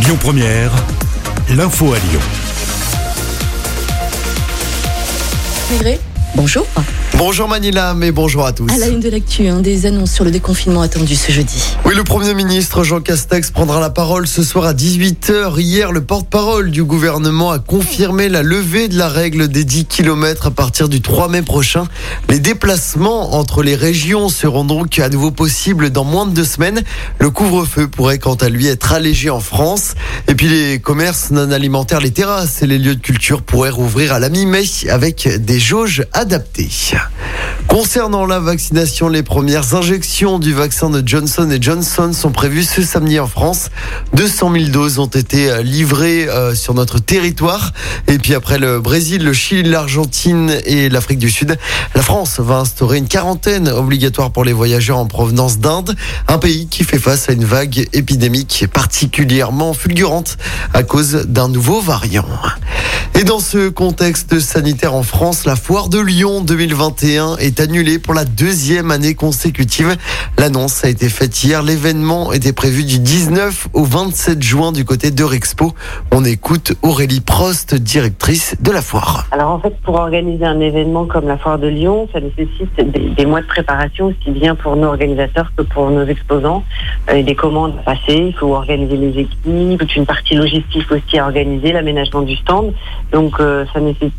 Lyon Première, l'info à Lyon. Maigret, bonjour. Bonjour Manila, mais bonjour à tous. À la une de l'actu, hein, des annonces sur le déconfinement attendu ce jeudi. Oui, le Premier ministre Jean Castex prendra la parole ce soir à 18h. Hier, le porte-parole du gouvernement a confirmé la levée de la règle des 10 km à partir du 3 mai prochain. Les déplacements entre les régions seront donc à nouveau possibles dans moins de deux semaines. Le couvre-feu pourrait quant à lui être allégé en France. Et puis les commerces non alimentaires, les terrasses et les lieux de culture pourraient rouvrir à la mi-mai avec des jauges adaptées. Concernant la vaccination, les premières injections du vaccin de Johnson Johnson sont prévues ce samedi en France. 200 000 doses ont été livrées euh, sur notre territoire. Et puis après le Brésil, le Chili, l'Argentine et l'Afrique du Sud, la France va instaurer une quarantaine obligatoire pour les voyageurs en provenance d'Inde, un pays qui fait face à une vague épidémique particulièrement fulgurante à cause d'un nouveau variant. Et dans ce contexte sanitaire en France, la foire de Lyon 2021 est annulée pour la deuxième année consécutive. L'annonce a été faite hier. L'événement était prévu du 19 au 27 juin du côté d'Eurexpo. On écoute Aurélie Prost, directrice de la foire. Alors en fait, pour organiser un événement comme la foire de Lyon, ça nécessite des, mois de préparation aussi bien pour nos organisateurs que pour nos exposants. Euh, des commandes à passer, il faut organiser les équipes, toute une partie logistique aussi à organiser, l'aménagement du stand. Donc euh, ça nécessite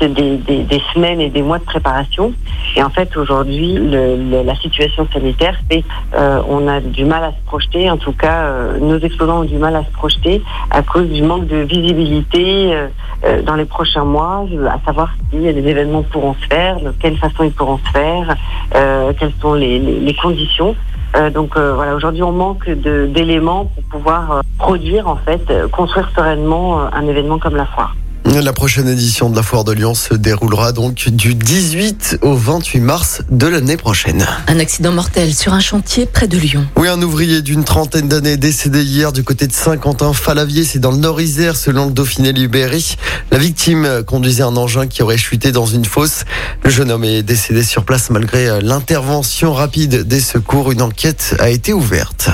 des, des, des, semaines et des mois de préparation. Et en fait, aujourd'hui, le, le, la situation sanitaire fait euh, on a du mal à se projeter. En tout cas, euh, nos exposants ont du mal à se projeter à cause du manque de visibilité euh, euh dans les prochains mois, à savoir si les événements pourront se faire, de quelle façon ils pourront se faire, euh, quelles sont les, les, les conditions. Euh, donc euh, voilà, aujourd'hui on manque d'éléments pour pouvoir euh, produire en fait, construire sereinement un événement comme la foire. La prochaine édition de la Foire de Lyon se déroulera donc du 18 au 28 mars de l'année prochaine. Un accident mortel sur un chantier près de Lyon. Oui, un ouvrier d'une trentaine d'années décédé hier du côté de Saint-Quentin-Falavier, c'est dans le Nord-Isère selon le Dauphiné libéré. La victime conduisait un engin qui aurait chuté dans une fosse. Le jeune homme est décédé sur place malgré l'intervention rapide des secours. Une enquête a été ouverte.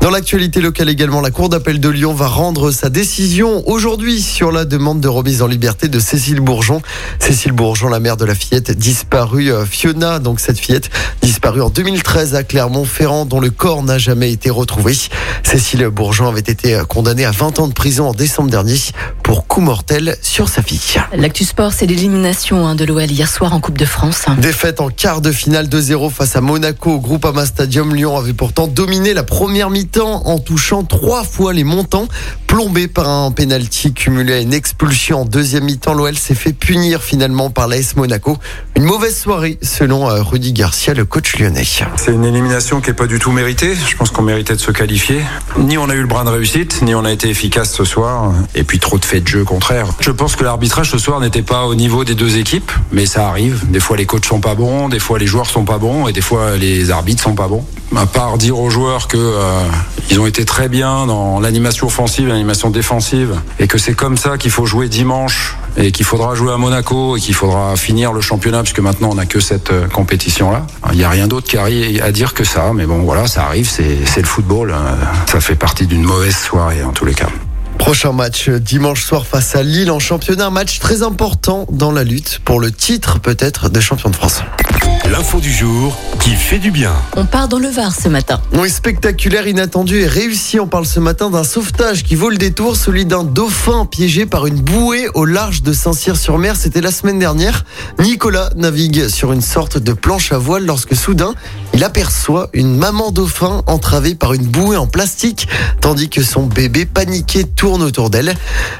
Dans l'actualité locale également, la Cour d'appel de Lyon va rendre sa décision aujourd'hui sur la demande de remise en liberté de Cécile Bourgeon. Cécile Bourgeon, la mère de la fillette disparue, Fiona, donc cette fillette disparue en 2013 à Clermont-Ferrand, dont le corps n'a jamais été retrouvé. Cécile Bourgeon avait été condamnée à 20 ans de prison en décembre dernier pour coup mortel sur sa fille. L'actu sport, c'est l'élimination de l'OL hier soir en Coupe de France. Défaite en quart de finale 2-0 face à Monaco au Groupama Stadium. Lyon avait pourtant dominé la première mi-temps en touchant trois fois les montants. Plombé par un penalty cumulé à une expulsion en deuxième mi-temps, l'OL s'est fait punir finalement par l'AS Monaco. Une mauvaise soirée selon Rudy Garcia, le coach lyonnais. C'est une élimination qui est pas du tout méritée. Je pense qu'on méritait de se qualifier. Ni on a eu le brin de réussite, ni on a été efficace ce soir. Et puis trop de faits Je pense que l'arbitrage ce soir n'était pas au niveau des deux équipes, mais ça arrive. Des fois les coachs sont pas bons, des fois les joueurs sont pas bons, et des fois les arbitres sont pas bons. À part dire aux joueurs que euh, ils ont été très bien dans l'animation offensive, l'animation défensive, et que c'est comme ça qu'il faut jouer dimanche et qu'il faudra jouer à Monaco et qu'il faudra finir le championnat puisque maintenant on n'a que cette euh, compétition là. Il n'y a rien d'autre à dire que ça, mais bon voilà, ça arrive, c'est le football, ça fait partie d'une mauvaise soirée en tous les cas. Prochain match dimanche soir face à Lille en championnat, match très important dans la lutte pour le titre peut-être de champion de France. L'info du jour qui fait du bien. On part dans le Var ce matin. Oui, spectaculaire, inattendu et réussi. On parle ce matin d'un sauvetage qui vaut le détour, celui d'un dauphin piégé par une bouée au large de Saint-Cyr-sur-Mer. C'était la semaine dernière. Nicolas navigue sur une sorte de planche à voile lorsque soudain, il aperçoit une maman dauphin entravée par une bouée en plastique, tandis que son bébé paniqué tourne autour d'elle.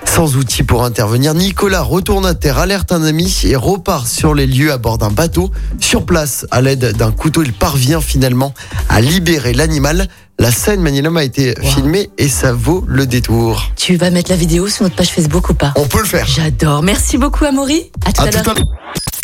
Sans outil pour intervenir, Nicolas retourne à terre, alerte un ami et repart sur les lieux à bord d'un bateau. Sur place, à l'aide d'un couteau, il parvient finalement à libérer l'animal. La scène Manilom a été wow. filmée et ça vaut le détour. Tu vas mettre la vidéo sur notre page Facebook ou pas? On peut le faire. J'adore. Merci beaucoup Amaury. À tout à, à l'heure.